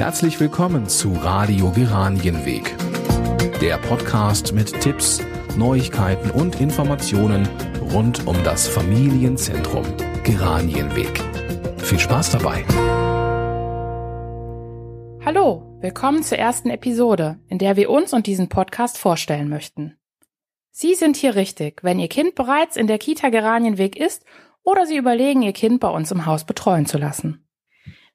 Herzlich willkommen zu Radio Geranienweg. Der Podcast mit Tipps, Neuigkeiten und Informationen rund um das Familienzentrum Geranienweg. Viel Spaß dabei. Hallo, willkommen zur ersten Episode, in der wir uns und diesen Podcast vorstellen möchten. Sie sind hier richtig, wenn Ihr Kind bereits in der Kita Geranienweg ist oder Sie überlegen, Ihr Kind bei uns im Haus betreuen zu lassen.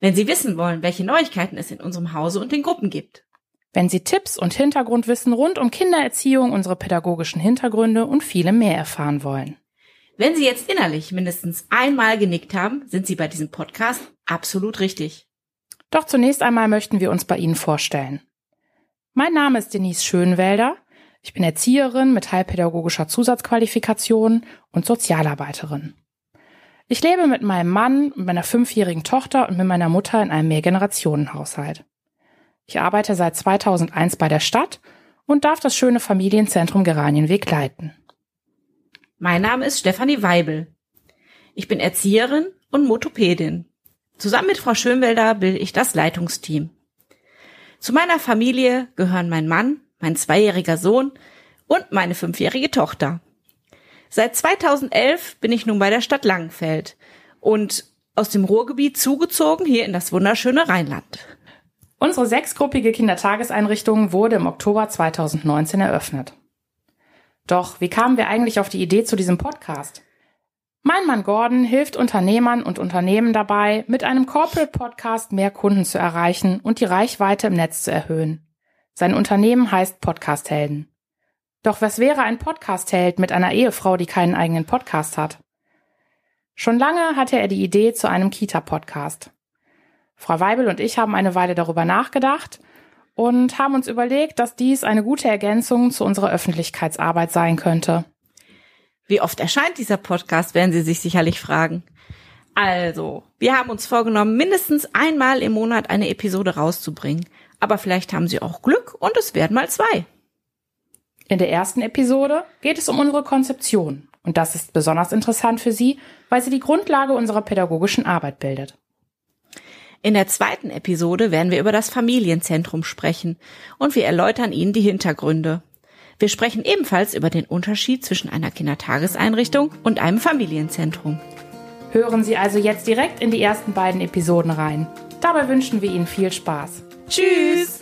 Wenn Sie wissen wollen, welche Neuigkeiten es in unserem Hause und den Gruppen gibt. Wenn Sie Tipps und Hintergrundwissen rund um Kindererziehung, unsere pädagogischen Hintergründe und viele mehr erfahren wollen. Wenn Sie jetzt innerlich mindestens einmal genickt haben, sind Sie bei diesem Podcast absolut richtig. Doch zunächst einmal möchten wir uns bei Ihnen vorstellen. Mein Name ist Denise Schönwälder. Ich bin Erzieherin mit heilpädagogischer Zusatzqualifikation und Sozialarbeiterin. Ich lebe mit meinem Mann, meiner fünfjährigen Tochter und mit meiner Mutter in einem Mehrgenerationenhaushalt. Ich arbeite seit 2001 bei der Stadt und darf das schöne Familienzentrum Geranienweg leiten. Mein Name ist Stefanie Weibel. Ich bin Erzieherin und Motopädin. Zusammen mit Frau Schönwelder bilde ich das Leitungsteam. Zu meiner Familie gehören mein Mann, mein zweijähriger Sohn und meine fünfjährige Tochter. Seit 2011 bin ich nun bei der Stadt Langenfeld und aus dem Ruhrgebiet zugezogen hier in das wunderschöne Rheinland. Unsere sechsgruppige Kindertageseinrichtung wurde im Oktober 2019 eröffnet. Doch wie kamen wir eigentlich auf die Idee zu diesem Podcast? Mein Mann Gordon hilft Unternehmern und Unternehmen dabei, mit einem Corporate Podcast mehr Kunden zu erreichen und die Reichweite im Netz zu erhöhen. Sein Unternehmen heißt Podcast Helden. Doch was wäre ein Podcast-Held mit einer Ehefrau, die keinen eigenen Podcast hat? Schon lange hatte er die Idee zu einem Kita-Podcast. Frau Weibel und ich haben eine Weile darüber nachgedacht und haben uns überlegt, dass dies eine gute Ergänzung zu unserer Öffentlichkeitsarbeit sein könnte. Wie oft erscheint dieser Podcast, werden Sie sich sicherlich fragen. Also, wir haben uns vorgenommen, mindestens einmal im Monat eine Episode rauszubringen. Aber vielleicht haben Sie auch Glück und es werden mal zwei. In der ersten Episode geht es um unsere Konzeption. Und das ist besonders interessant für Sie, weil sie die Grundlage unserer pädagogischen Arbeit bildet. In der zweiten Episode werden wir über das Familienzentrum sprechen und wir erläutern Ihnen die Hintergründe. Wir sprechen ebenfalls über den Unterschied zwischen einer Kindertageseinrichtung und einem Familienzentrum. Hören Sie also jetzt direkt in die ersten beiden Episoden rein. Dabei wünschen wir Ihnen viel Spaß. Tschüss!